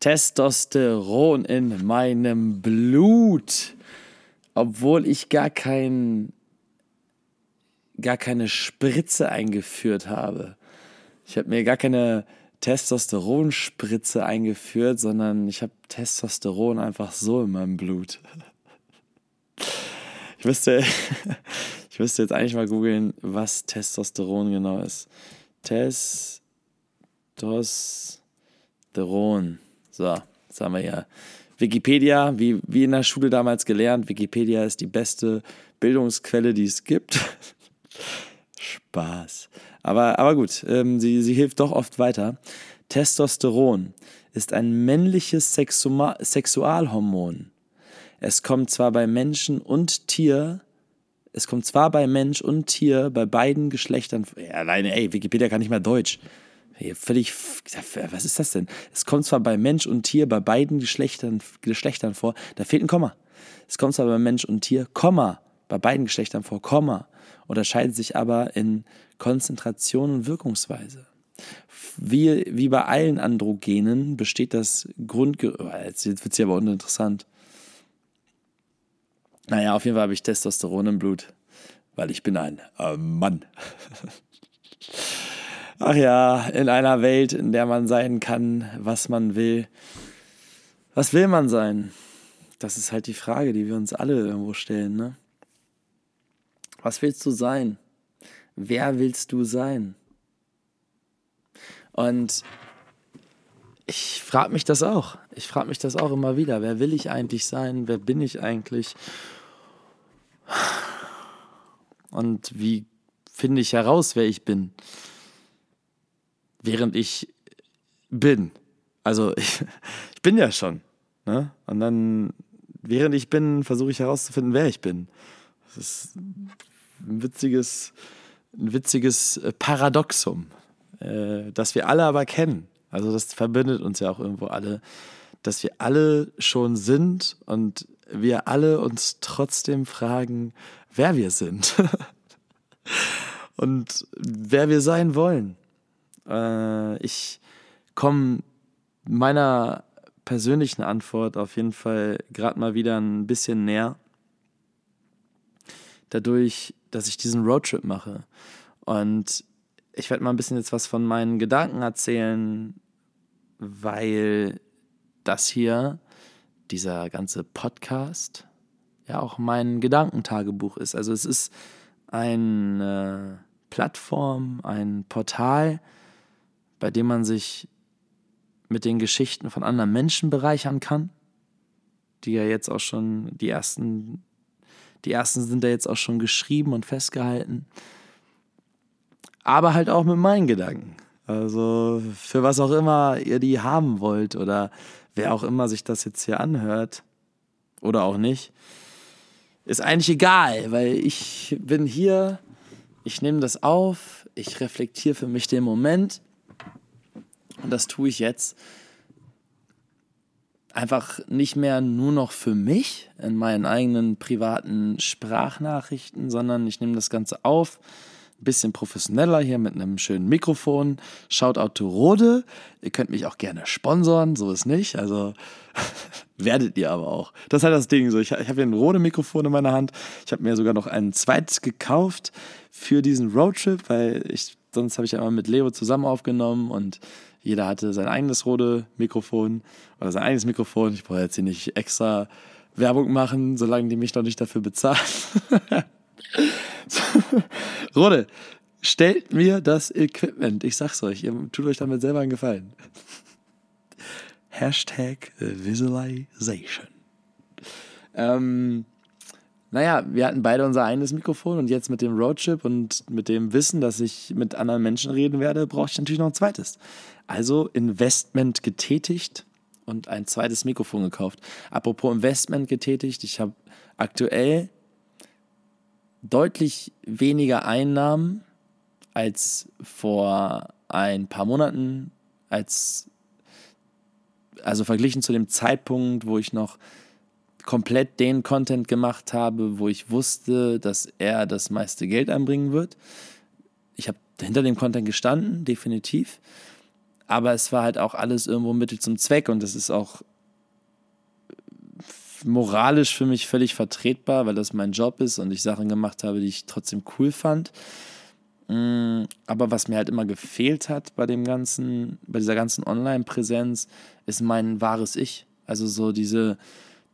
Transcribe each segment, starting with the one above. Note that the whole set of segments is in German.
Testosteron in meinem Blut, obwohl ich gar kein gar keine Spritze eingeführt habe. Ich habe mir gar keine Testosteronspritze eingeführt, sondern ich habe Testosteron einfach so in meinem Blut. Ich müsste, ich müsste jetzt eigentlich mal googeln, was Testosteron genau ist. Testosteron. So, jetzt haben wir hier Wikipedia, wie, wie in der Schule damals gelernt. Wikipedia ist die beste Bildungsquelle, die es gibt. Spaß. Aber, aber gut, ähm, sie, sie hilft doch oft weiter. Testosteron ist ein männliches Sexuma Sexualhormon. Es kommt zwar bei Menschen und Tier, es kommt zwar bei Mensch und Tier bei beiden Geschlechtern. Ja, alleine, ey, Wikipedia kann nicht mal Deutsch. Völlig, was ist das denn? Es kommt zwar bei Mensch und Tier bei beiden Geschlechtern, Geschlechtern vor, da fehlt ein Komma. Es kommt zwar bei Mensch und Tier, Komma, bei beiden Geschlechtern vor, Komma, unterscheidet sich aber in Konzentration und Wirkungsweise. Wie, wie bei allen Androgenen besteht das Grundgerüst. Oh, jetzt wird es hier aber uninteressant. Naja, auf jeden Fall habe ich Testosteron im Blut, weil ich bin ein äh, Mann. Ach ja, in einer Welt, in der man sein kann, was man will. Was will man sein? Das ist halt die Frage, die wir uns alle irgendwo stellen, ne? Was willst du sein? Wer willst du sein? Und ich frage mich das auch. Ich frage mich das auch immer wieder. Wer will ich eigentlich sein? Wer bin ich eigentlich? Und wie finde ich heraus, wer ich bin? Während ich bin. Also ich, ich bin ja schon. Ne? Und dann, während ich bin, versuche ich herauszufinden, wer ich bin. Das ist ein witziges, ein witziges äh, Paradoxum, äh, das wir alle aber kennen. Also das verbindet uns ja auch irgendwo alle, dass wir alle schon sind und wir alle uns trotzdem fragen, wer wir sind und wer wir sein wollen. Äh, ich komme meiner persönlichen Antwort auf jeden Fall gerade mal wieder ein bisschen näher dadurch, dass ich diesen Roadtrip mache. Und ich werde mal ein bisschen jetzt was von meinen Gedanken erzählen, weil das hier, dieser ganze Podcast, ja auch mein Gedankentagebuch ist. Also es ist eine Plattform, ein Portal, bei dem man sich mit den Geschichten von anderen Menschen bereichern kann, die ja jetzt auch schon die ersten die ersten sind da jetzt auch schon geschrieben und festgehalten. Aber halt auch mit meinen Gedanken. Also für was auch immer ihr die haben wollt oder wer auch immer sich das jetzt hier anhört oder auch nicht, ist eigentlich egal, weil ich bin hier, ich nehme das auf, ich reflektiere für mich den Moment und das tue ich jetzt einfach nicht mehr nur noch für mich in meinen eigenen privaten Sprachnachrichten, sondern ich nehme das Ganze auf, ein bisschen professioneller hier mit einem schönen Mikrofon. Shoutout to Rode. Ihr könnt mich auch gerne sponsoren, so ist nicht. Also werdet ihr aber auch. Das ist halt das Ding so. Ich, ich habe hier ein Rode-Mikrofon in meiner Hand. Ich habe mir sogar noch ein zweites gekauft für diesen Roadtrip, weil ich sonst habe ich ja immer mit Leo zusammen aufgenommen und jeder hatte sein eigenes rote Mikrofon oder sein eigenes Mikrofon. Ich brauche jetzt hier nicht extra Werbung machen, solange die mich noch nicht dafür bezahlen. Rode, stellt mir das Equipment. Ich sag's euch, ihr tut euch damit selber einen Gefallen. Hashtag Visualization. Ähm, naja, wir hatten beide unser eigenes Mikrofon und jetzt mit dem Roadtrip und mit dem Wissen, dass ich mit anderen Menschen reden werde, brauche ich natürlich noch ein zweites. Also Investment getätigt und ein zweites Mikrofon gekauft. Apropos Investment getätigt, ich habe aktuell deutlich weniger Einnahmen als vor ein paar Monaten, als also verglichen zu dem Zeitpunkt, wo ich noch komplett den Content gemacht habe, wo ich wusste, dass er das meiste Geld einbringen wird. Ich habe hinter dem Content gestanden, definitiv. aber es war halt auch alles irgendwo Mittel zum Zweck und das ist auch moralisch für mich völlig vertretbar, weil das mein Job ist und ich Sachen gemacht habe, die ich trotzdem cool fand. Mm, aber was mir halt immer gefehlt hat bei dem ganzen, bei dieser ganzen Online-Präsenz, ist mein wahres Ich. Also so diese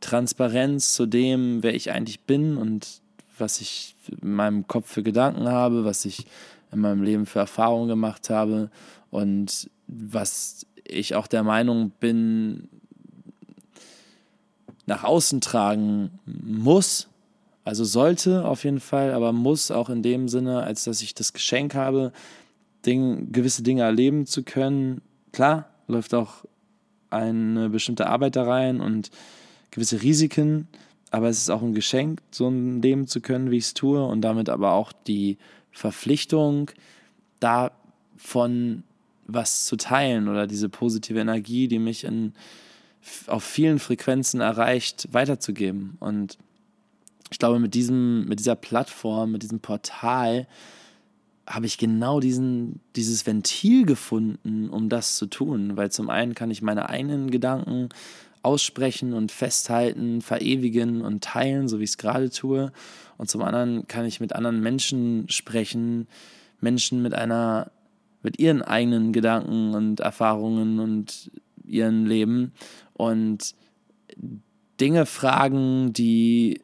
Transparenz zu dem, wer ich eigentlich bin und was ich in meinem Kopf für Gedanken habe, was ich in meinem Leben für Erfahrungen gemacht habe und was ich auch der Meinung bin, nach außen tragen muss, also sollte auf jeden Fall, aber muss auch in dem Sinne, als dass ich das Geschenk habe, Ding, gewisse Dinge erleben zu können. Klar, läuft auch eine bestimmte Arbeit da rein und gewisse Risiken, aber es ist auch ein Geschenk, so ein Leben zu können, wie ich es tue und damit aber auch die Verpflichtung, davon was zu teilen oder diese positive Energie, die mich in, auf vielen Frequenzen erreicht, weiterzugeben. Und ich glaube, mit, diesem, mit dieser Plattform, mit diesem Portal habe ich genau diesen, dieses Ventil gefunden, um das zu tun. Weil zum einen kann ich meine eigenen Gedanken aussprechen und festhalten, verewigen und teilen, so wie ich es gerade tue. Und zum anderen kann ich mit anderen Menschen sprechen, Menschen mit einer, mit ihren eigenen Gedanken und Erfahrungen und ihren Leben und Dinge fragen, die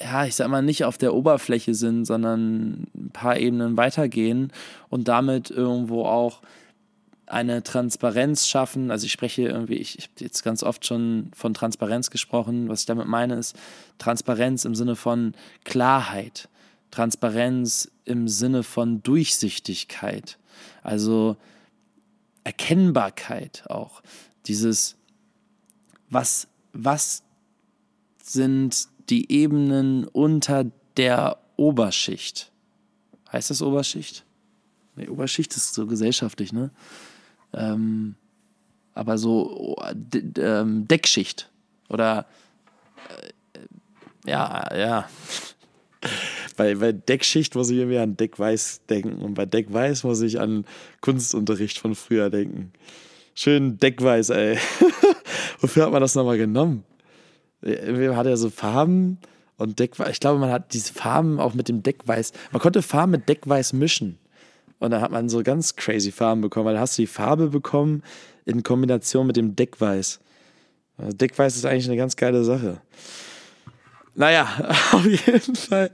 ja, ich sag mal, nicht auf der Oberfläche sind, sondern ein paar Ebenen weitergehen und damit irgendwo auch eine Transparenz schaffen. Also ich spreche irgendwie, ich, ich habe jetzt ganz oft schon von Transparenz gesprochen. Was ich damit meine, ist Transparenz im Sinne von Klarheit, Transparenz im Sinne von Durchsichtigkeit, also Erkennbarkeit auch. Dieses, was, was sind die Ebenen unter der Oberschicht. Heißt das Oberschicht? Nee, Oberschicht ist so gesellschaftlich, ne? Ähm, aber so ähm, Deckschicht oder äh, ja, ja. bei, bei Deckschicht muss ich irgendwie an Deckweiß denken und bei Deckweiß muss ich an Kunstunterricht von früher denken. Schön Deckweiß, ey. Wofür hat man das nochmal genommen? Irgendwie hat er so Farben und Deckweiß. Ich glaube, man hat diese Farben auch mit dem Deckweiß. Man konnte Farben mit Deckweiß mischen. Und dann hat man so ganz crazy Farben bekommen, weil da hast du die Farbe bekommen in Kombination mit dem Deckweiß. Also Deckweiß ist eigentlich eine ganz geile Sache. Naja, auf jeden Fall.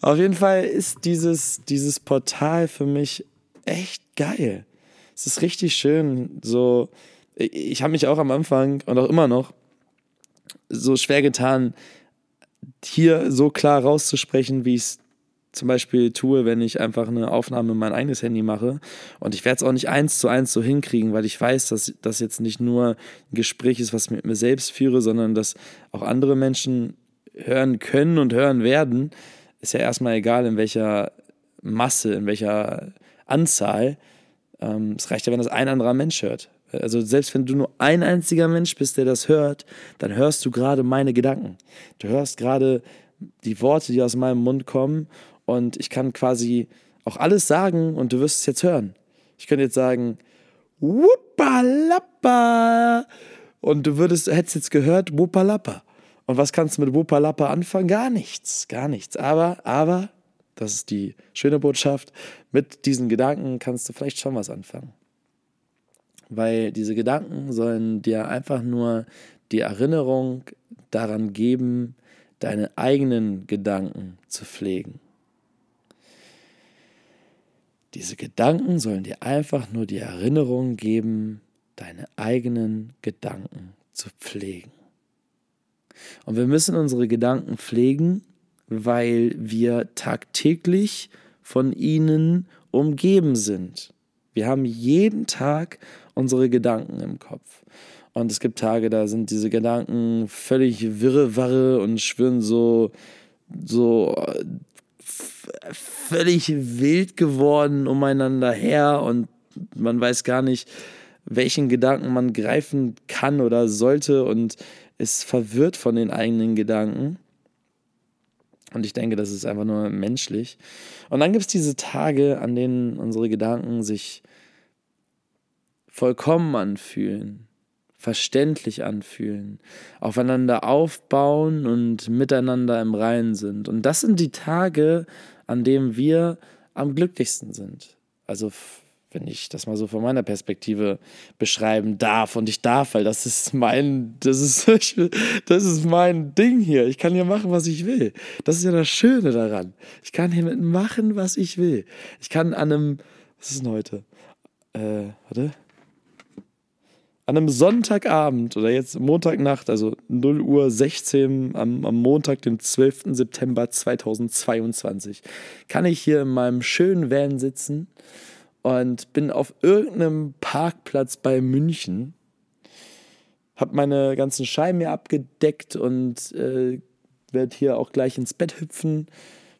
Auf jeden Fall ist dieses, dieses Portal für mich echt geil. Es ist richtig schön. So, ich habe mich auch am Anfang und auch immer noch so schwer getan, hier so klar rauszusprechen, wie ich es zum Beispiel tue, wenn ich einfach eine Aufnahme in mein eigenes Handy mache. Und ich werde es auch nicht eins zu eins so hinkriegen, weil ich weiß, dass das jetzt nicht nur ein Gespräch ist, was ich mit mir selbst führe, sondern dass auch andere Menschen hören können und hören werden. Ist ja erstmal egal, in welcher Masse, in welcher Anzahl. Ähm, es reicht ja, wenn das ein anderer Mensch hört. Also selbst wenn du nur ein einziger Mensch bist, der das hört, dann hörst du gerade meine Gedanken. Du hörst gerade die Worte, die aus meinem Mund kommen und ich kann quasi auch alles sagen und du wirst es jetzt hören. Ich könnte jetzt sagen, Wupalappa und du würdest, hättest jetzt gehört, Wupalappa. Und was kannst du mit Wupalappa anfangen? Gar nichts, gar nichts. Aber, aber, das ist die schöne Botschaft, mit diesen Gedanken kannst du vielleicht schon was anfangen weil diese Gedanken sollen dir einfach nur die Erinnerung daran geben, deine eigenen Gedanken zu pflegen. Diese Gedanken sollen dir einfach nur die Erinnerung geben, deine eigenen Gedanken zu pflegen. Und wir müssen unsere Gedanken pflegen, weil wir tagtäglich von ihnen umgeben sind. Wir haben jeden Tag unsere Gedanken im Kopf. Und es gibt Tage, da sind diese Gedanken völlig wirrewarre und schwirren so, so völlig wild geworden umeinander her und man weiß gar nicht, welchen Gedanken man greifen kann oder sollte und ist verwirrt von den eigenen Gedanken. Und ich denke, das ist einfach nur menschlich. Und dann gibt es diese Tage, an denen unsere Gedanken sich vollkommen anfühlen, verständlich anfühlen, aufeinander aufbauen und miteinander im Reinen sind. Und das sind die Tage, an denen wir am glücklichsten sind. Also wenn ich das mal so von meiner Perspektive beschreiben darf. Und ich darf, weil das ist mein, das ist, das ist mein Ding hier. Ich kann hier machen, was ich will. Das ist ja das Schöne daran. Ich kann hier machen, was ich will. Ich kann an einem, was ist denn heute? Äh, warte. An einem Sonntagabend oder jetzt Montagnacht, also 0 Uhr 16 am, am Montag, den 12. September 2022, kann ich hier in meinem schönen Van sitzen und bin auf irgendeinem Parkplatz bei München, habe meine ganzen Scheiben hier abgedeckt und äh, werde hier auch gleich ins Bett hüpfen.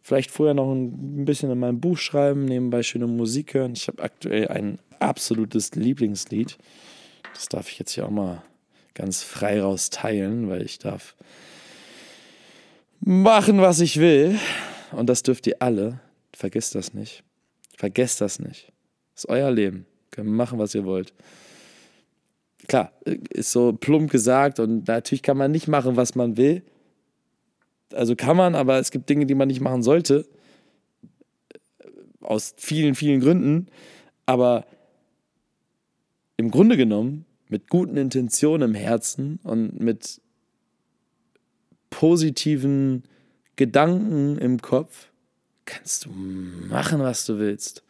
Vielleicht vorher noch ein bisschen in meinem Buch schreiben, nebenbei schöne Musik hören. Ich habe aktuell ein absolutes Lieblingslied. Das darf ich jetzt hier auch mal ganz frei raus teilen, weil ich darf machen, was ich will. Und das dürft ihr alle. Vergesst das nicht. Vergesst das nicht. Das ist euer Leben. Könnt machen, was ihr wollt. Klar, ist so plump gesagt und natürlich kann man nicht machen, was man will. Also kann man, aber es gibt Dinge, die man nicht machen sollte. Aus vielen, vielen Gründen. Aber im Grunde genommen, mit guten Intentionen im Herzen und mit positiven Gedanken im Kopf, kannst du machen, was du willst.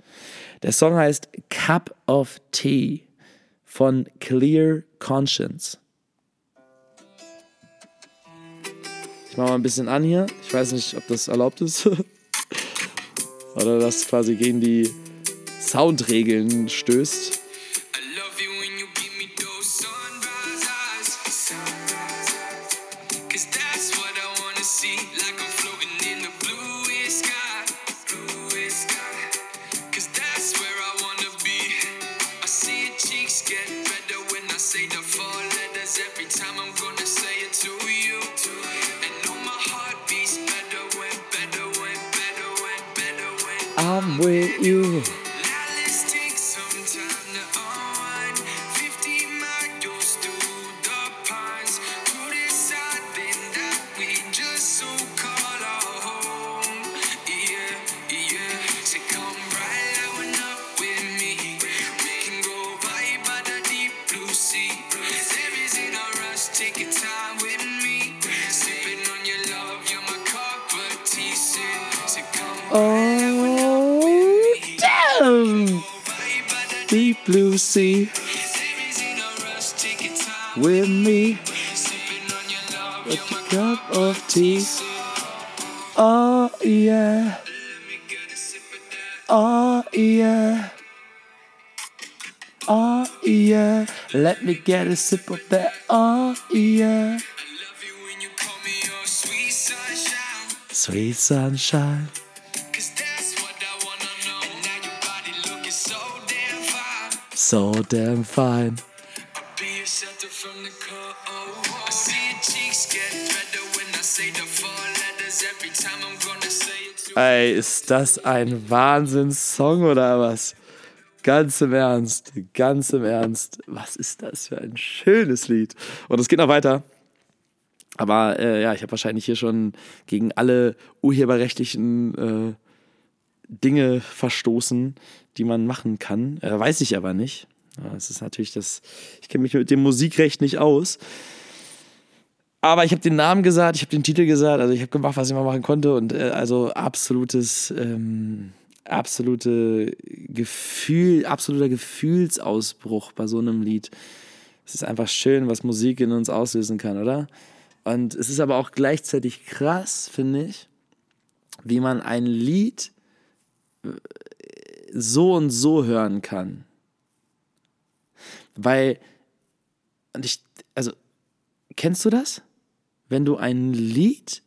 Der Song heißt Cup of Tea von Clear Conscience. Ich mache mal ein bisschen an hier. Ich weiß nicht, ob das erlaubt ist. Oder das quasi gegen die Soundregeln stößt. Oh yeah. Oh yeah. Oh yeah. Let me get a sip of that. Oh yeah. Sweet sunshine. Sweet sunshine, so damn fine, so damn fine. Ey, ist das ein Wahnsinnssong oder was? Ganz im Ernst, ganz im Ernst. Was ist das für ein schönes Lied? Und es geht noch weiter. Aber äh, ja, ich habe wahrscheinlich hier schon gegen alle urheberrechtlichen äh, Dinge verstoßen, die man machen kann. Äh, weiß ich aber nicht. Es ist natürlich das, ich kenne mich mit dem Musikrecht nicht aus. Aber ich habe den Namen gesagt, ich habe den Titel gesagt, also ich habe gemacht, was ich mal machen konnte und äh, also absolutes, ähm, absolute Gefühl, absoluter Gefühlsausbruch bei so einem Lied. Es ist einfach schön, was Musik in uns auslösen kann, oder? Und es ist aber auch gleichzeitig krass, finde ich, wie man ein Lied so und so hören kann. Weil, und ich, also, kennst du das? Wenn du ein Lied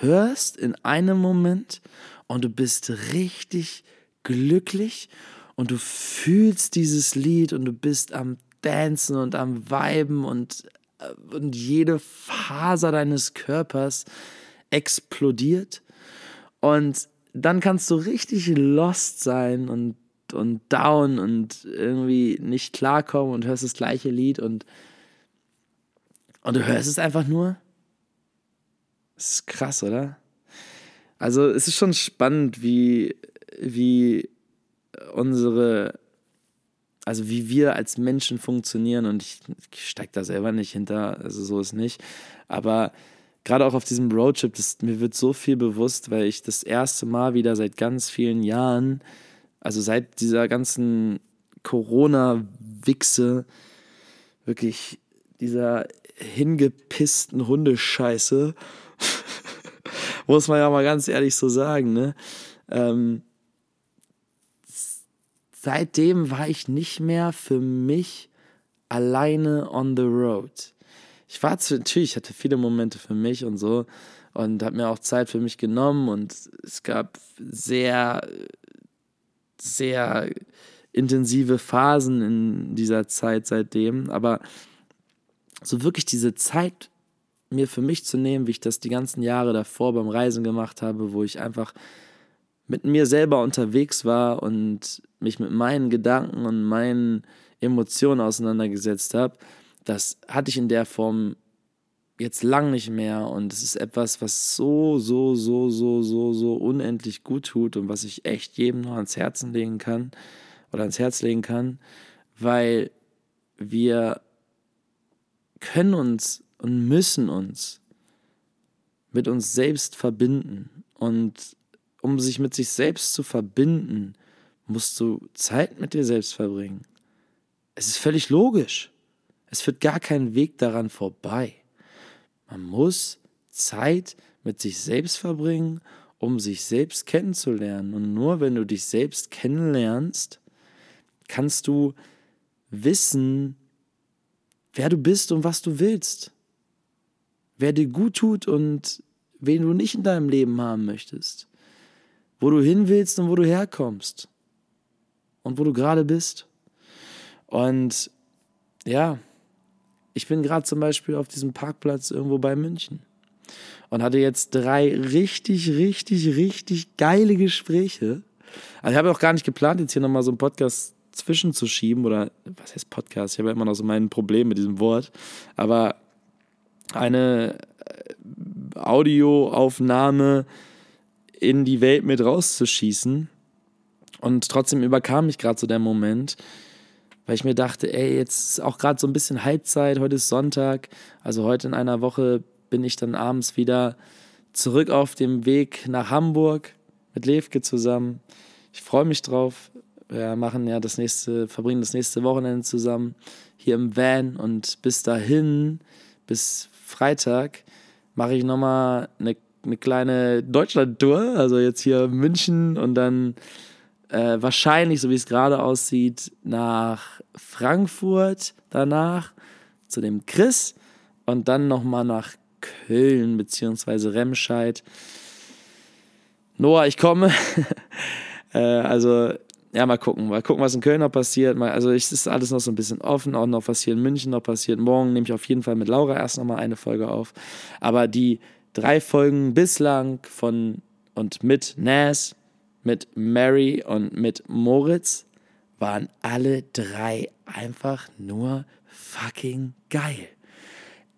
hörst in einem Moment und du bist richtig glücklich und du fühlst dieses Lied und du bist am Dancen und am Weiben und, und jede Faser deines Körpers explodiert und dann kannst du richtig lost sein und und down und irgendwie nicht klarkommen und hörst das gleiche Lied und, und du hörst es einfach nur. Das ist krass, oder? Also es ist schon spannend, wie, wie unsere, also wie wir als Menschen funktionieren und ich, ich steige da selber nicht hinter, also so ist nicht, aber gerade auch auf diesem Roadtrip, das, mir wird so viel bewusst, weil ich das erste Mal wieder seit ganz vielen Jahren, also seit dieser ganzen Corona-Wichse, wirklich dieser hingepissten Hundescheiße, muss man ja mal ganz ehrlich so sagen, ne? Ähm, seitdem war ich nicht mehr für mich alleine on the road. Ich war zu, natürlich, ich hatte viele Momente für mich und so und habe mir auch Zeit für mich genommen und es gab sehr, sehr intensive Phasen in dieser Zeit seitdem, aber so wirklich diese Zeit mir für mich zu nehmen, wie ich das die ganzen Jahre davor beim Reisen gemacht habe, wo ich einfach mit mir selber unterwegs war und mich mit meinen Gedanken und meinen Emotionen auseinandergesetzt habe, das hatte ich in der Form jetzt lang nicht mehr. Und es ist etwas, was so, so, so, so, so, so unendlich gut tut und was ich echt jedem nur ans Herzen legen kann oder ans Herz legen kann, weil wir können uns und müssen uns mit uns selbst verbinden. Und um sich mit sich selbst zu verbinden, musst du Zeit mit dir selbst verbringen. Es ist völlig logisch. Es führt gar kein Weg daran vorbei. Man muss Zeit mit sich selbst verbringen, um sich selbst kennenzulernen. Und nur wenn du dich selbst kennenlernst, kannst du wissen, wer du bist und was du willst wer dir gut tut und wen du nicht in deinem Leben haben möchtest, wo du hin willst und wo du herkommst und wo du gerade bist. Und ja, ich bin gerade zum Beispiel auf diesem Parkplatz irgendwo bei München und hatte jetzt drei richtig, richtig, richtig geile Gespräche. Also ich habe auch gar nicht geplant, jetzt hier nochmal so einen Podcast zwischenzuschieben oder was heißt Podcast? Ich habe ja immer noch so mein Problem mit diesem Wort. Aber eine äh, Audioaufnahme in die Welt mit rauszuschießen. Und trotzdem überkam mich gerade so der Moment, weil ich mir dachte, ey, jetzt ist auch gerade so ein bisschen Halbzeit, heute ist Sonntag, also heute in einer Woche bin ich dann abends wieder zurück auf dem Weg nach Hamburg mit Levke zusammen. Ich freue mich drauf. Wir machen ja das nächste, verbringen das nächste Wochenende zusammen hier im Van und bis dahin, bis Freitag mache ich nochmal eine, eine kleine Deutschland-Tour. Also jetzt hier München und dann äh, wahrscheinlich, so wie es gerade aussieht, nach Frankfurt danach zu dem Chris und dann nochmal nach Köln bzw. Remscheid. Noah, ich komme. äh, also ja, mal gucken. Mal gucken, was in Köln noch passiert. also es ist alles noch so ein bisschen offen, auch noch was hier in München noch passiert. Morgen nehme ich auf jeden Fall mit Laura erst nochmal eine Folge auf. Aber die drei Folgen bislang von und mit Nas, mit Mary und mit Moritz waren alle drei einfach nur fucking geil.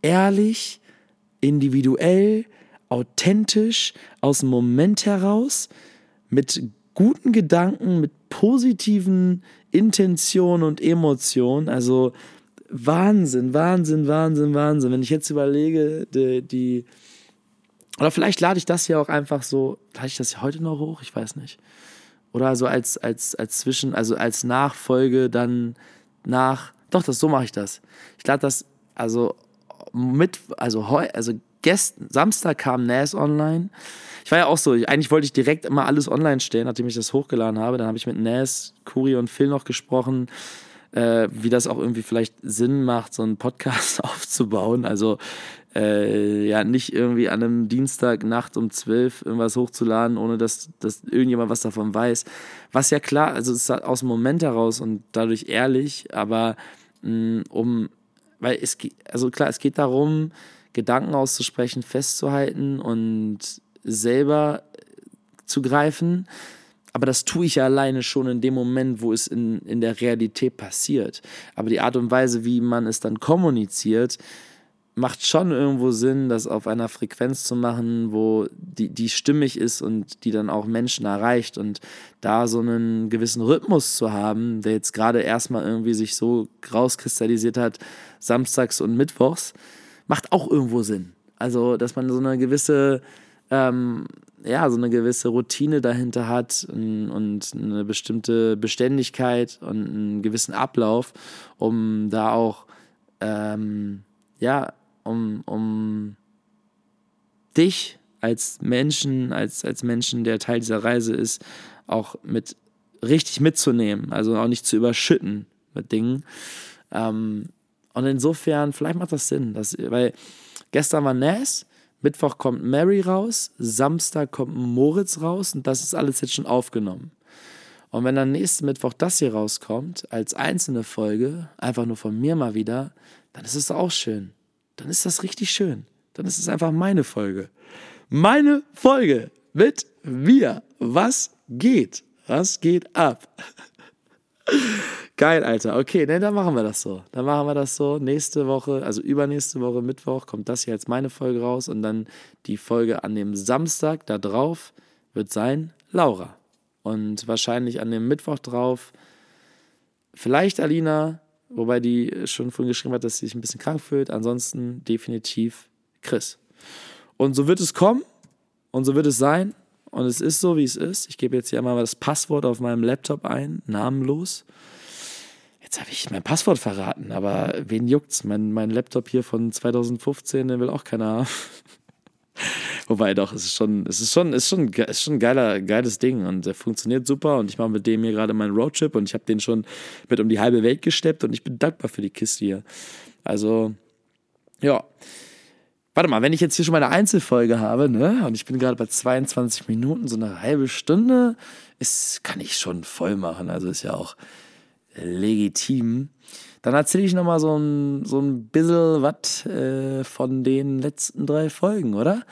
Ehrlich, individuell, authentisch, aus dem Moment heraus, mit guten Gedanken, mit positiven Intentionen und Emotionen. Also Wahnsinn, Wahnsinn, Wahnsinn, Wahnsinn. Wenn ich jetzt überlege, die, die oder vielleicht lade ich das hier auch einfach so, lade ich das heute noch hoch? Ich weiß nicht. Oder so als, als, als Zwischen, also als Nachfolge dann nach, doch, das, so mache ich das. Ich lade das, also mit, also heu, also gestern, Samstag kam NAS online ich war ja auch so, eigentlich wollte ich direkt immer alles online stellen, nachdem ich das hochgeladen habe. Dann habe ich mit Nas, Kuri und Phil noch gesprochen, äh, wie das auch irgendwie vielleicht Sinn macht, so einen Podcast aufzubauen. Also äh, ja, nicht irgendwie an einem Dienstagnacht um 12 irgendwas hochzuladen, ohne dass, dass irgendjemand was davon weiß. Was ja klar, also es ist aus dem Moment heraus und dadurch ehrlich, aber mh, um, weil es geht, also klar, es geht darum, Gedanken auszusprechen, festzuhalten und selber zu greifen. aber das tue ich ja alleine schon in dem Moment, wo es in, in der Realität passiert. Aber die Art und Weise, wie man es dann kommuniziert, macht schon irgendwo Sinn, das auf einer Frequenz zu machen, wo die, die stimmig ist und die dann auch Menschen erreicht und da so einen gewissen Rhythmus zu haben, der jetzt gerade erstmal irgendwie sich so rauskristallisiert hat, samstags und mittwochs, macht auch irgendwo Sinn. Also, dass man so eine gewisse ähm, ja, so eine gewisse Routine dahinter hat und, und eine bestimmte Beständigkeit und einen gewissen Ablauf, um da auch, ähm, ja, um, um dich als Menschen, als, als Menschen, der Teil dieser Reise ist, auch mit richtig mitzunehmen, also auch nicht zu überschütten mit Dingen. Ähm, und insofern, vielleicht macht das Sinn, dass, weil gestern war Nas Mittwoch kommt Mary raus, Samstag kommt Moritz raus und das ist alles jetzt schon aufgenommen. Und wenn dann nächsten Mittwoch das hier rauskommt, als einzelne Folge, einfach nur von mir mal wieder, dann ist es auch schön. Dann ist das richtig schön. Dann ist es einfach meine Folge. Meine Folge mit mir. Was geht? Was geht ab? Geil, Alter. Okay, ne, dann machen wir das so. Dann machen wir das so. Nächste Woche, also übernächste Woche, Mittwoch, kommt das hier als meine Folge raus und dann die Folge an dem Samstag da drauf wird sein Laura. Und wahrscheinlich an dem Mittwoch drauf vielleicht Alina, wobei die schon vorhin geschrieben hat, dass sie sich ein bisschen krank fühlt. Ansonsten definitiv Chris. Und so wird es kommen und so wird es sein. Und es ist so, wie es ist. Ich gebe jetzt hier mal das Passwort auf meinem Laptop ein, namenlos. Jetzt habe ich mein Passwort verraten, aber wen juckt's? Mein, mein Laptop hier von 2015, den will auch keiner haben. Wobei doch, es ist schon, es ist schon, ist schon, ist schon ein geiler, geiles Ding und der funktioniert super und ich mache mit dem hier gerade meinen Roadtrip und ich habe den schon mit um die halbe Welt gesteppt und ich bin dankbar für die Kiste hier. Also, ja. Warte mal, wenn ich jetzt hier schon meine Einzelfolge habe, ne, und ich bin gerade bei 22 Minuten, so eine halbe Stunde, ist, kann ich schon voll machen. Also ist ja auch, legitim. Dann erzähle ich nochmal so ein, so ein bisschen was äh, von den letzten drei Folgen, oder?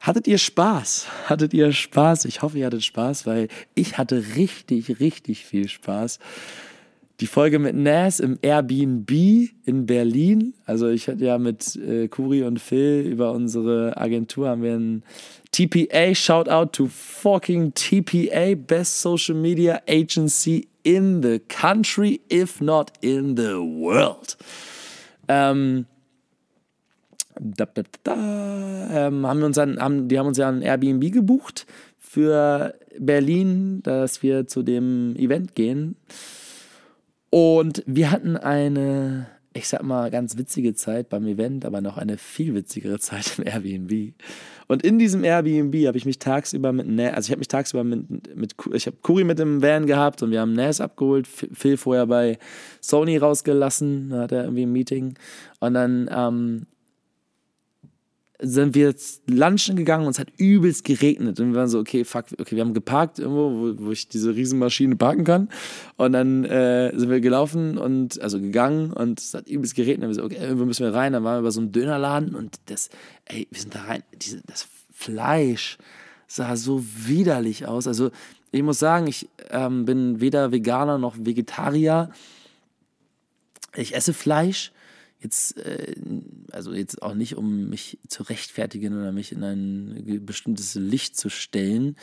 Hattet ihr Spaß? Hattet ihr Spaß? Ich hoffe, ihr hattet Spaß, weil ich hatte richtig, richtig viel Spaß. Die Folge mit Nas im Airbnb in Berlin. Also ich hatte ja mit äh, Kuri und Phil über unsere Agentur haben wir ein TPA, shout out to fucking TPA, Best Social Media Agency in the country, if not in the world. Ähm, da, da, da, ähm, haben wir uns dann, haben, die haben uns ja ein Airbnb gebucht für Berlin, dass wir zu dem Event gehen. Und wir hatten eine, ich sag mal, ganz witzige Zeit beim Event, aber noch eine viel witzigere Zeit im Airbnb. Und in diesem Airbnb habe ich mich tagsüber mit Nas, also ich habe mich tagsüber mit, mit ich habe Kuri mit dem Van gehabt und wir haben Nas abgeholt, Phil vorher bei Sony rausgelassen, da hat er irgendwie ein Meeting. Und dann ähm, sind wir jetzt lunchen gegangen und es hat übelst geregnet. Und wir waren so, okay, fuck, okay, wir haben geparkt irgendwo, wo, wo ich diese Riesenmaschine parken kann. Und dann äh, sind wir gelaufen und, also gegangen und es hat übelst geregnet. Und wir so, okay, irgendwo müssen wir rein. Dann waren wir bei so einem Dönerladen und das, ey, wir sind da rein. Diese, das Fleisch sah so widerlich aus. Also, ich muss sagen, ich ähm, bin weder Veganer noch Vegetarier. Ich esse Fleisch jetzt, äh, also jetzt auch nicht, um mich zu rechtfertigen oder mich in ein bestimmtes Licht zu stellen,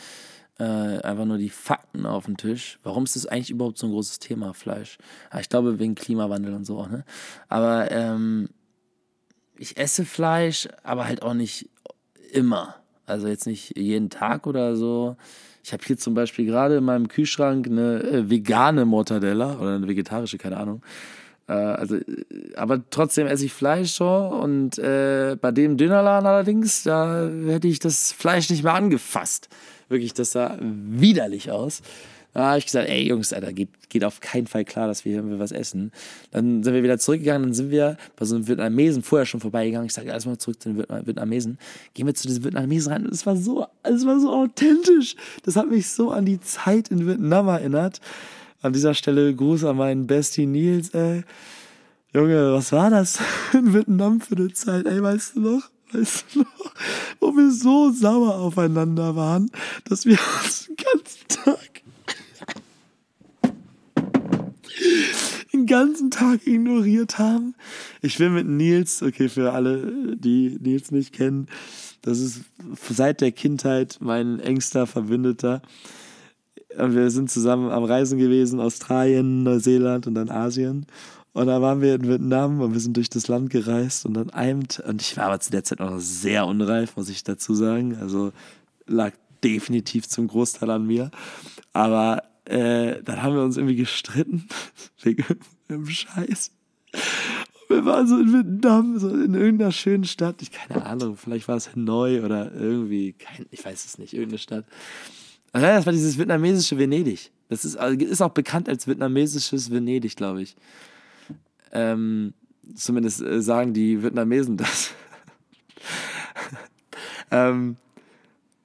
äh, einfach nur die Fakten auf den Tisch. Warum ist das eigentlich überhaupt so ein großes Thema, Fleisch? Ja, ich glaube, wegen Klimawandel und so auch, ne? Aber ähm, ich esse Fleisch, aber halt auch nicht immer. Also jetzt nicht jeden Tag oder so. Ich habe hier zum Beispiel gerade in meinem Kühlschrank eine äh, vegane Mortadella oder eine vegetarische, keine Ahnung. Äh, also, aber trotzdem esse ich Fleisch so und äh, bei dem Dönerladen allerdings, da hätte ich das Fleisch nicht mehr angefasst. Wirklich, das sah widerlich aus. Da habe ich gesagt, ey Jungs, Alter, geht, geht auf keinen Fall klar, dass wir hier was essen. Dann sind wir wieder zurückgegangen, dann sind wir bei so einem Vietnamesen vorher schon vorbeigegangen. Ich sage, erstmal zurück zu den Vietnamesen. Gehen wir zu diesem Vietnamesen rein und es war so, es war so authentisch. Das hat mich so an die Zeit in Vietnam erinnert. An dieser Stelle Gruß an meinen Bestie Nils, ey. Junge, was war das in Vietnam für eine Zeit, ey, weißt du noch? Weißt du noch? Wo wir so sauer aufeinander waren, dass wir uns den ganzen Tag den ganzen Tag ignoriert haben. Ich will mit Nils, okay, für alle, die Nils nicht kennen, das ist seit der Kindheit mein engster Verbündeter. Wir sind zusammen am Reisen gewesen, Australien, Neuseeland und dann Asien. Und da waren wir in Vietnam und wir sind durch das Land gereist und an einem, und ich war aber zu der Zeit noch sehr unreif, muss ich dazu sagen. Also lag definitiv zum Großteil an mir. Aber äh, dann haben wir uns irgendwie gestritten wegen dem Scheiß. Und wir waren so in Vietnam, so in irgendeiner schönen Stadt. Ich keine Ahnung, vielleicht war es Hanoi oder irgendwie, kein, ich weiß es nicht, irgendeine Stadt. Das war dieses vietnamesische Venedig. Das ist, also, ist auch bekannt als vietnamesisches Venedig, glaube ich. Ähm, zumindest äh, sagen die Vietnamesen das. ähm,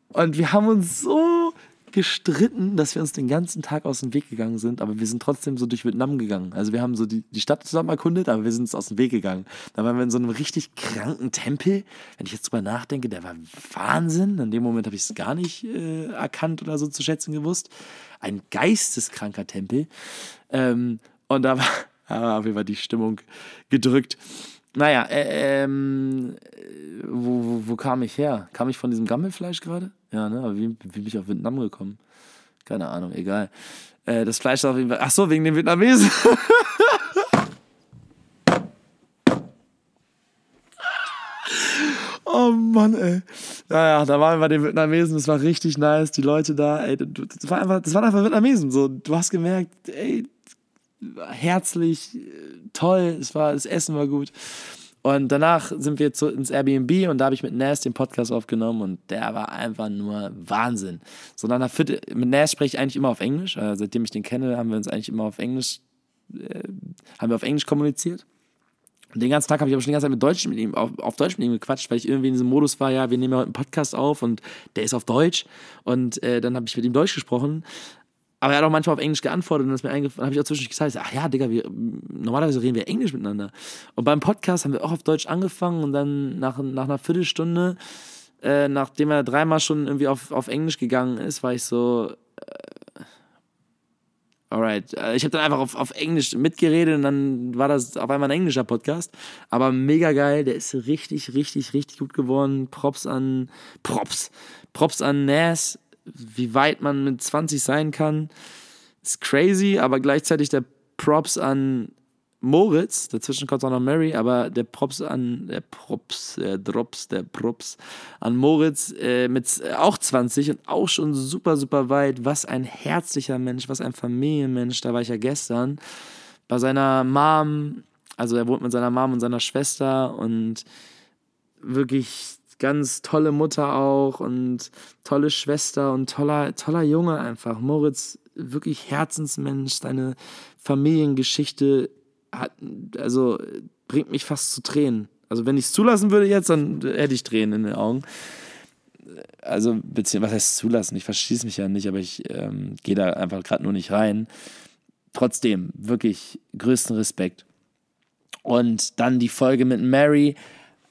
und wir haben uns so gestritten, dass wir uns den ganzen Tag aus dem Weg gegangen sind, aber wir sind trotzdem so durch Vietnam gegangen. Also wir haben so die, die Stadt zusammen erkundet, aber wir sind uns aus dem Weg gegangen. Da waren wir in so einem richtig kranken Tempel. Wenn ich jetzt drüber nachdenke, der war Wahnsinn. In dem Moment habe ich es gar nicht äh, erkannt oder so zu schätzen gewusst. Ein geisteskranker Tempel. Ähm, und da war, aber auf jeden Fall die Stimmung gedrückt. Naja, äh, ähm, wo, wo, wo, kam ich her? Kam ich von diesem Gammelfleisch gerade? Ja, ne? Aber wie, wie bin ich auf Vietnam gekommen? Keine Ahnung, egal. Äh, das Fleisch ist auf jeden Fall. Ach so, wegen den Vietnamesen. oh Mann, ey. Naja, da waren wir bei den Vietnamesen, das war richtig nice. Die Leute da, ey, das, war einfach, das waren einfach Vietnamesen. So, du hast gemerkt, ey, herzlich, toll, es war, das Essen war gut. Und danach sind wir zu, ins Airbnb und da habe ich mit Nas den Podcast aufgenommen und der war einfach nur Wahnsinn. So nach Viertel, mit Nas spreche ich eigentlich immer auf Englisch. Äh, seitdem ich den kenne, haben wir uns eigentlich immer auf Englisch, äh, haben wir auf Englisch kommuniziert. Und den ganzen Tag habe ich aber schon die ganze Zeit mit Deutsch mit ihm, auf, auf Deutsch mit ihm gequatscht, weil ich irgendwie in diesem Modus war, ja, wir nehmen ja heute einen Podcast auf und der ist auf Deutsch. Und äh, dann habe ich mit ihm Deutsch gesprochen. Aber er hat auch manchmal auf Englisch geantwortet und das mir habe ich auch zwischendurch gesagt, ach ja, Digga, wir, normalerweise reden wir Englisch miteinander. Und beim Podcast haben wir auch auf Deutsch angefangen und dann nach, nach einer Viertelstunde, äh, nachdem er dreimal schon irgendwie auf, auf Englisch gegangen ist, war ich so, äh, alright. Äh, ich habe dann einfach auf, auf Englisch mitgeredet und dann war das auf einmal ein englischer Podcast. Aber mega geil, der ist richtig, richtig, richtig gut geworden. Props an, Props, Props an Nas wie weit man mit 20 sein kann, ist crazy, aber gleichzeitig der Props an Moritz, dazwischen kommt auch noch Mary, aber der Props an, der Props, der Drops, der Props an Moritz äh, mit äh, auch 20 und auch schon super, super weit. Was ein herzlicher Mensch, was ein Familienmensch. Da war ich ja gestern bei seiner Mom, also er wohnt mit seiner Mom und seiner Schwester und wirklich ganz tolle Mutter auch und tolle Schwester und toller, toller Junge einfach. Moritz, wirklich Herzensmensch, seine Familiengeschichte hat, also bringt mich fast zu Tränen. Also wenn ich es zulassen würde jetzt, dann hätte ich Tränen in den Augen. Also, beziehungsweise, was heißt zulassen? Ich verschieße mich ja nicht, aber ich ähm, gehe da einfach gerade nur nicht rein. Trotzdem, wirklich größten Respekt. Und dann die Folge mit Mary,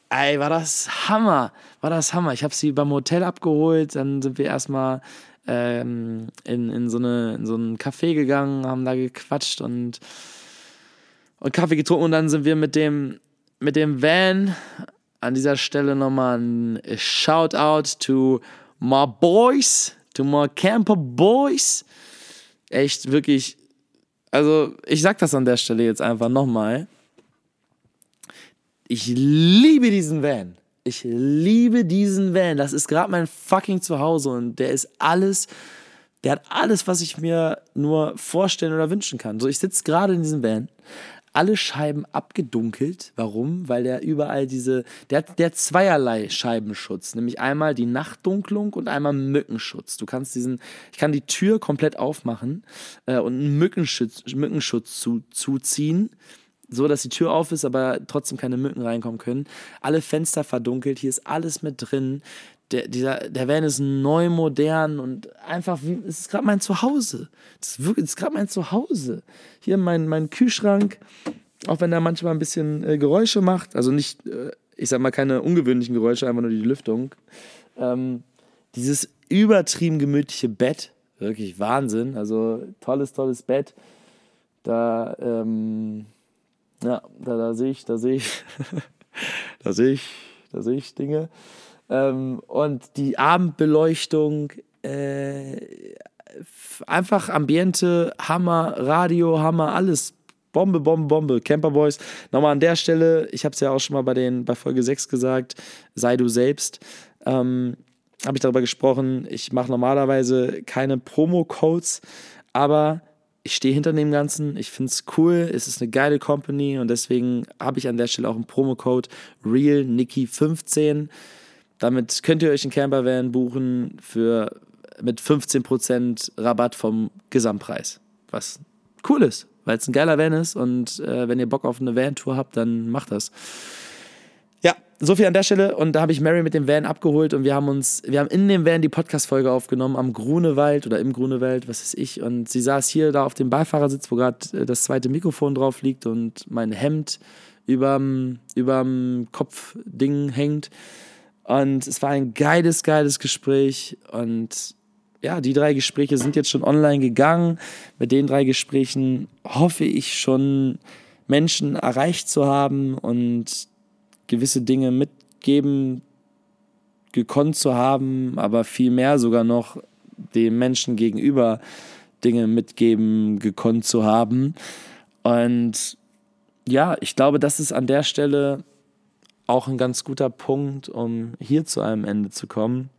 Ey, war das Hammer. War das Hammer. Ich habe sie beim Hotel abgeholt, dann sind wir erstmal ähm, in, in, so in so ein Café gegangen, haben da gequatscht und, und Kaffee getrunken und dann sind wir mit dem, mit dem Van an dieser Stelle nochmal ein Shoutout to my boys, to my Camper Boys. Echt, wirklich, also ich sag das an der Stelle jetzt einfach nochmal ich liebe diesen Van. Ich liebe diesen Van. Das ist gerade mein fucking Zuhause und der ist alles, der hat alles, was ich mir nur vorstellen oder wünschen kann. So, ich sitze gerade in diesem Van, alle Scheiben abgedunkelt. Warum? Weil der überall diese, der hat, der zweierlei Scheibenschutz, nämlich einmal die Nachtdunklung und einmal Mückenschutz. Du kannst diesen, ich kann die Tür komplett aufmachen äh, und einen Mückenschutz, Mückenschutz zu, zuziehen so, dass die Tür auf ist, aber trotzdem keine Mücken reinkommen können. Alle Fenster verdunkelt, hier ist alles mit drin. Der, dieser, der Van ist neu, modern und einfach, es ist gerade mein Zuhause. Es ist, ist gerade mein Zuhause. Hier mein, mein Kühlschrank, auch wenn er manchmal ein bisschen äh, Geräusche macht, also nicht, äh, ich sag mal, keine ungewöhnlichen Geräusche, einfach nur die Lüftung. Ähm, dieses übertrieben gemütliche Bett, wirklich Wahnsinn. Also tolles, tolles Bett Da, ähm, ja, da, da sehe ich, da sehe ich, da sehe ich, da sehe ich Dinge. Ähm, und die Abendbeleuchtung, äh, einfach Ambiente, Hammer, Radio, Hammer, alles. Bombe, Bombe, Bombe. Camper Boys. Nochmal an der Stelle, ich habe es ja auch schon mal bei, den, bei Folge 6 gesagt, sei du selbst. Ähm, habe ich darüber gesprochen. Ich mache normalerweise keine Promo-Codes, aber ich stehe hinter dem Ganzen. Ich finde es cool. Es ist eine geile Company und deswegen habe ich an der Stelle auch einen Promo-Code RealNicky15. Damit könnt ihr euch einen Campervan buchen für mit 15% Rabatt vom Gesamtpreis. Was cool ist, weil es ein geiler Van ist und äh, wenn ihr Bock auf eine Van-Tour habt, dann macht das. So viel an der Stelle. Und da habe ich Mary mit dem Van abgeholt und wir haben uns, wir haben in dem Van die Podcast-Folge aufgenommen am Grunewald oder im Grunewald, was ist ich. Und sie saß hier da auf dem Beifahrersitz, wo gerade äh, das zweite Mikrofon drauf liegt und mein Hemd überm, überm Kopfding hängt. Und es war ein geiles, geiles Gespräch. Und ja, die drei Gespräche sind jetzt schon online gegangen. Mit den drei Gesprächen hoffe ich schon, Menschen erreicht zu haben und gewisse Dinge mitgeben gekonnt zu haben, aber viel mehr sogar noch den Menschen gegenüber Dinge mitgeben gekonnt zu haben. Und ja, ich glaube, das ist an der Stelle auch ein ganz guter Punkt, um hier zu einem Ende zu kommen.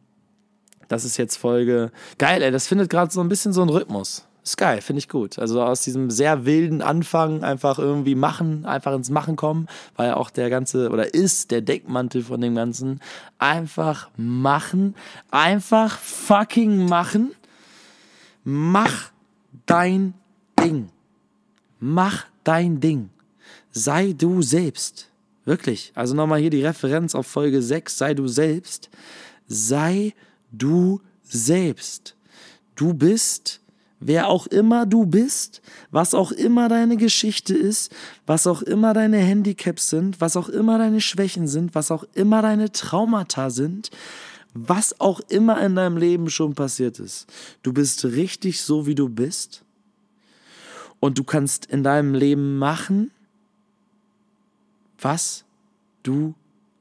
Das ist jetzt Folge. Geil, ey, das findet gerade so ein bisschen so einen Rhythmus. Ist geil, finde ich gut. Also aus diesem sehr wilden Anfang einfach irgendwie machen, einfach ins Machen kommen, weil auch der ganze, oder ist der Deckmantel von dem Ganzen. Einfach machen. Einfach fucking machen. Mach dein Ding. Mach dein Ding. Sei du selbst. Wirklich. Also nochmal hier die Referenz auf Folge 6. Sei du selbst. Sei du selbst. Du bist, wer auch immer du bist, was auch immer deine Geschichte ist, was auch immer deine Handicaps sind, was auch immer deine Schwächen sind, was auch immer deine Traumata sind, was auch immer in deinem Leben schon passiert ist. Du bist richtig so, wie du bist. Und du kannst in deinem Leben machen, was du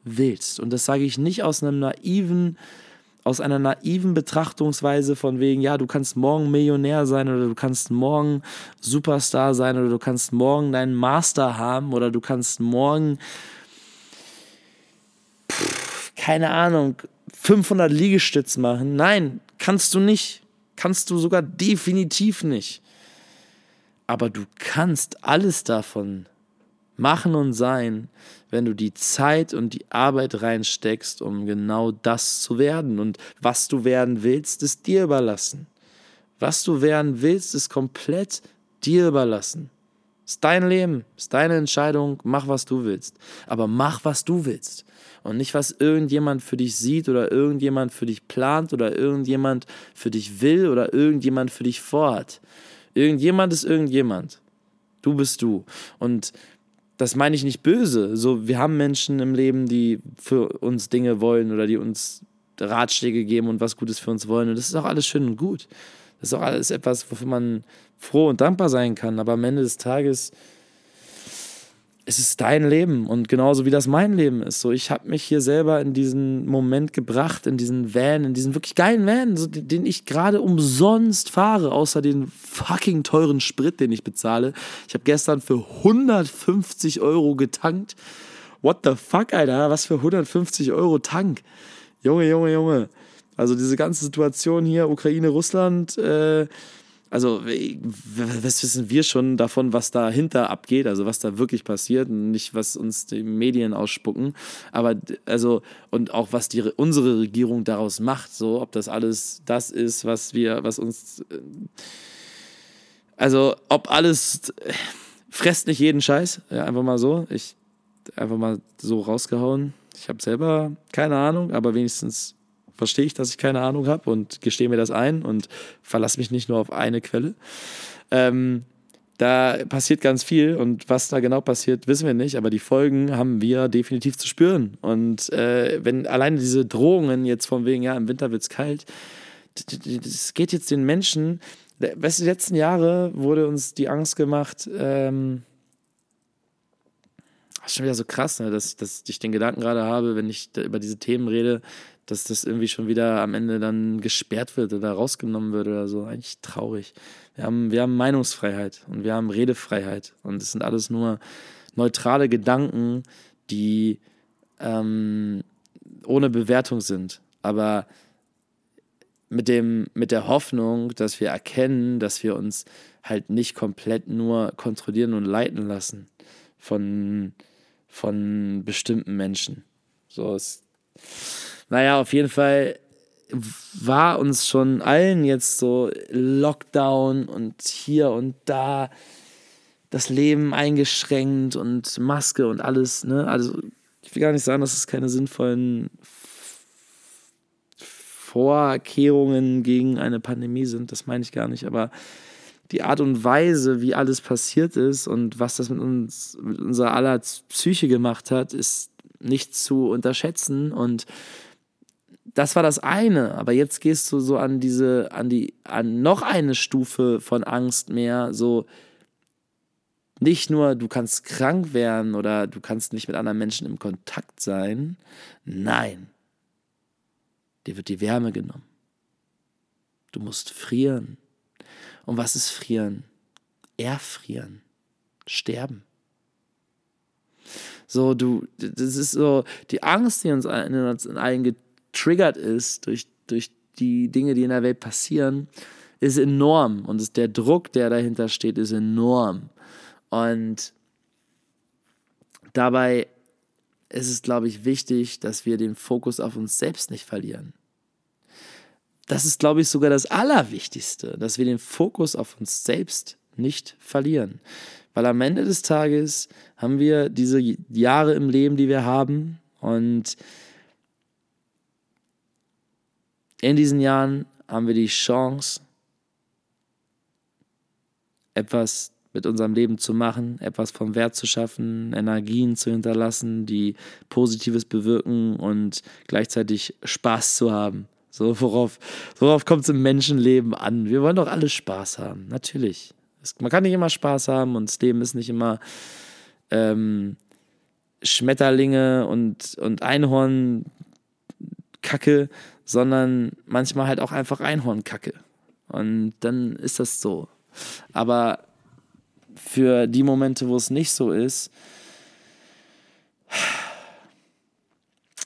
willst. Und das sage ich nicht aus einem naiven, aus einer naiven Betrachtungsweise von wegen, ja, du kannst morgen Millionär sein oder du kannst morgen Superstar sein oder du kannst morgen deinen Master haben oder du kannst morgen, pff, keine Ahnung, 500 Liegestütz machen. Nein, kannst du nicht. Kannst du sogar definitiv nicht. Aber du kannst alles davon machen und sein, wenn du die Zeit und die Arbeit reinsteckst, um genau das zu werden. Und was du werden willst, ist dir überlassen. Was du werden willst, ist komplett dir überlassen. Ist dein Leben, ist deine Entscheidung, mach was du willst. Aber mach was du willst. Und nicht, was irgendjemand für dich sieht oder irgendjemand für dich plant oder irgendjemand für dich will oder irgendjemand für dich vorhat. Irgendjemand ist irgendjemand. Du bist du. Und das meine ich nicht böse. So, wir haben Menschen im Leben, die für uns Dinge wollen oder die uns Ratschläge geben und was Gutes für uns wollen. Und das ist auch alles schön und gut. Das ist auch alles etwas, wofür man froh und dankbar sein kann. Aber am Ende des Tages es ist dein Leben und genauso wie das mein Leben ist. So, ich habe mich hier selber in diesen Moment gebracht, in diesen Van, in diesen wirklich geilen Van, so, den ich gerade umsonst fahre, außer den fucking teuren Sprit, den ich bezahle. Ich habe gestern für 150 Euro getankt. What the fuck, Alter? Was für 150 Euro Tank? Junge, Junge, Junge. Also diese ganze Situation hier, Ukraine, Russland, äh, also was wissen wir schon davon, was dahinter abgeht, also was da wirklich passiert, nicht was uns die Medien ausspucken, aber also und auch was die unsere Regierung daraus macht, so ob das alles das ist, was wir, was uns, äh, also ob alles fresst nicht jeden Scheiß, ja, einfach mal so, ich einfach mal so rausgehauen. Ich habe selber keine Ahnung, aber wenigstens verstehe ich, dass ich keine Ahnung habe und gestehe mir das ein und verlasse mich nicht nur auf eine Quelle. Ähm, da passiert ganz viel und was da genau passiert, wissen wir nicht, aber die Folgen haben wir definitiv zu spüren. Und äh, wenn alleine diese Drohungen jetzt von wegen, ja, im Winter wird es kalt, es geht jetzt den Menschen weißt du, die letzten Jahre wurde uns die Angst gemacht, ähm, das ist schon wieder so krass, ne, dass, dass ich den Gedanken gerade habe, wenn ich über diese Themen rede, dass das irgendwie schon wieder am Ende dann gesperrt wird oder rausgenommen wird oder so. Eigentlich traurig. Wir haben, wir haben Meinungsfreiheit und wir haben Redefreiheit und es sind alles nur neutrale Gedanken, die ähm, ohne Bewertung sind. Aber mit, dem, mit der Hoffnung, dass wir erkennen, dass wir uns halt nicht komplett nur kontrollieren und leiten lassen von, von bestimmten Menschen. So ist. Naja, auf jeden Fall war uns schon allen jetzt so Lockdown und hier und da das Leben eingeschränkt und Maske und alles, ne? Also ich will gar nicht sagen, dass es keine sinnvollen Vorkehrungen gegen eine Pandemie sind, das meine ich gar nicht, aber die Art und Weise, wie alles passiert ist und was das mit uns, mit unserer aller Psyche gemacht hat, ist nicht zu unterschätzen und das war das eine, aber jetzt gehst du so an diese, an die, an noch eine Stufe von Angst mehr, so nicht nur, du kannst krank werden oder du kannst nicht mit anderen Menschen im Kontakt sein, nein, dir wird die Wärme genommen. Du musst frieren. Und was ist frieren? Erfrieren, sterben. So, du, das ist so, die Angst, die uns in uns allen getriggert ist durch, durch die Dinge, die in der Welt passieren, ist enorm. Und der Druck, der dahinter steht, ist enorm. Und dabei ist es, glaube ich, wichtig, dass wir den Fokus auf uns selbst nicht verlieren. Das ist, glaube ich, sogar das Allerwichtigste, dass wir den Fokus auf uns selbst nicht verlieren. Weil am Ende des Tages haben wir diese Jahre im Leben, die wir haben. Und in diesen Jahren haben wir die Chance, etwas mit unserem Leben zu machen, etwas vom Wert zu schaffen, Energien zu hinterlassen, die Positives bewirken und gleichzeitig Spaß zu haben. So, worauf, worauf kommt es im Menschenleben an? Wir wollen doch alle Spaß haben, natürlich. man kann nicht immer Spaß haben und das Leben ist nicht immer ähm, Schmetterlinge und, und Einhornkacke, sondern manchmal halt auch einfach Einhornkacke. Und dann ist das so. Aber für die Momente, wo es nicht so ist,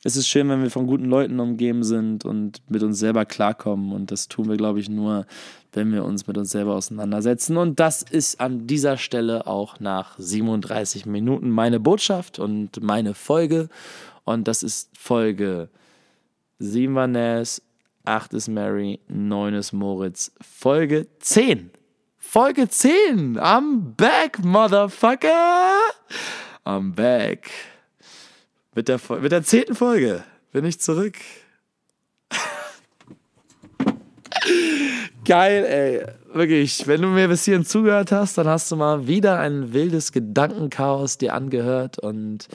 es ist schön, wenn wir von guten Leuten umgeben sind und mit uns selber klarkommen. Und das tun wir, glaube ich, nur, wenn wir uns mit uns selber auseinandersetzen. Und das ist an dieser Stelle auch nach 37 Minuten meine Botschaft und meine Folge. Und das ist Folge 7 war Ness, 8 ist Mary, 9 ist Moritz, Folge 10. Folge 10. I'm back, Motherfucker. I'm back. Mit der, mit der zehnten Folge bin ich zurück. Geil, ey. Wirklich, wenn du mir bis hierhin zugehört hast, dann hast du mal wieder ein wildes Gedankenchaos dir angehört und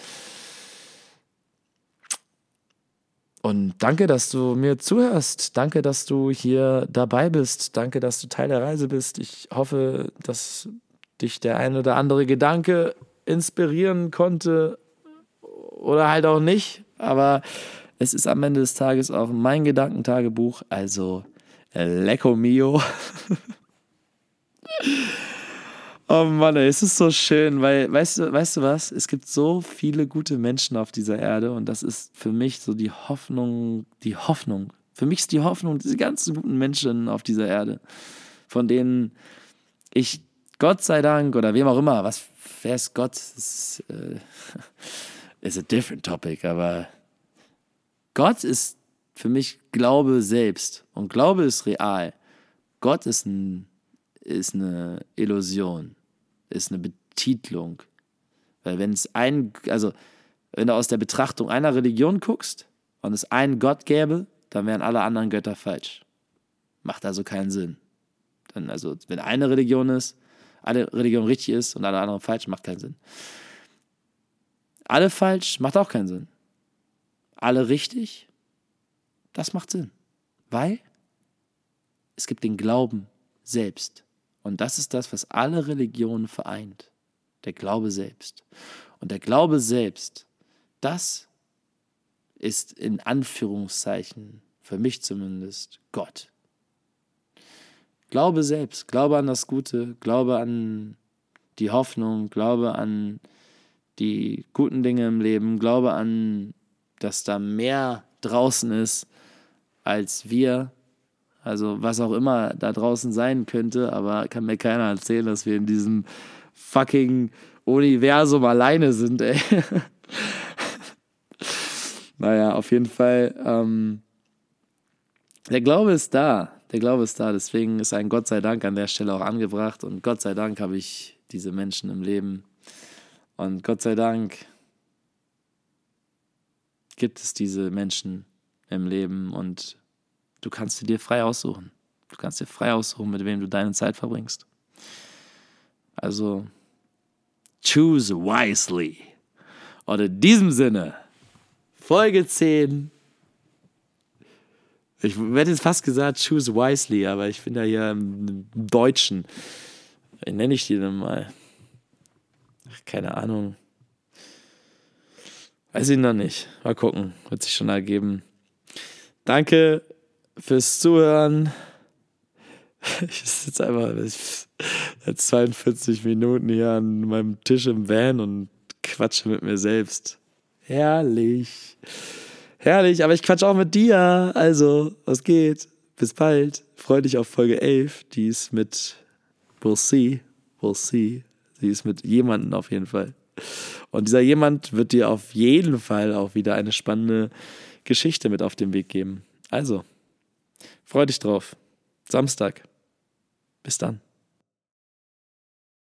Und danke, dass du mir zuhörst. Danke, dass du hier dabei bist. Danke, dass du Teil der Reise bist. Ich hoffe, dass dich der ein oder andere Gedanke inspirieren konnte oder halt auch nicht. Aber es ist am Ende des Tages auch mein Gedankentagebuch. Also, Lecco Mio. Oh Mann, ey, es ist so schön, weil, weißt du, weißt du was? Es gibt so viele gute Menschen auf dieser Erde und das ist für mich so die Hoffnung, die Hoffnung. Für mich ist die Hoffnung diese ganzen guten Menschen auf dieser Erde, von denen ich Gott sei Dank oder wem auch immer, was, wer ist Gott? Das ist, äh, is a different topic, aber Gott ist für mich Glaube selbst und Glaube ist real. Gott ist ein ist eine Illusion, ist eine Betitlung. Weil wenn es ein, also wenn du aus der Betrachtung einer Religion guckst und es einen Gott gäbe, dann wären alle anderen Götter falsch. Macht also keinen Sinn. Dann also, wenn eine Religion ist, eine Religion richtig ist und alle anderen falsch, macht keinen Sinn. Alle falsch macht auch keinen Sinn. Alle richtig, das macht Sinn. Weil es gibt den Glauben selbst. Und das ist das, was alle Religionen vereint. Der Glaube selbst. Und der Glaube selbst, das ist in Anführungszeichen, für mich zumindest, Gott. Glaube selbst, glaube an das Gute, glaube an die Hoffnung, glaube an die guten Dinge im Leben, glaube an, dass da mehr draußen ist als wir. Also was auch immer da draußen sein könnte, aber kann mir keiner erzählen, dass wir in diesem fucking Universum alleine sind, ey. naja, auf jeden Fall. Ähm, der Glaube ist da. Der Glaube ist da. Deswegen ist ein Gott sei Dank an der Stelle auch angebracht. Und Gott sei Dank habe ich diese Menschen im Leben. Und Gott sei Dank gibt es diese Menschen im Leben und du kannst dir frei aussuchen. Du kannst dir frei aussuchen, mit wem du deine Zeit verbringst. Also, choose wisely. Und in diesem Sinne, Folge 10. Ich hätte jetzt fast gesagt, choose wisely, aber ich bin ja hier im Deutschen. Wie nenne ich die denn mal? Keine Ahnung. Weiß ich noch nicht. Mal gucken. Wird sich schon ergeben. Danke fürs Zuhören. Ich sitze einfach seit 42 Minuten hier an meinem Tisch im Van und quatsche mit mir selbst. Herrlich. Herrlich, aber ich quatsche auch mit dir. Also, was geht? Bis bald. Freue dich auf Folge 11. Die ist mit We'll see. We'll see. Sie ist mit jemandem auf jeden Fall. Und dieser jemand wird dir auf jeden Fall auch wieder eine spannende Geschichte mit auf den Weg geben. Also, freu dich drauf. Samstag. Bis dann.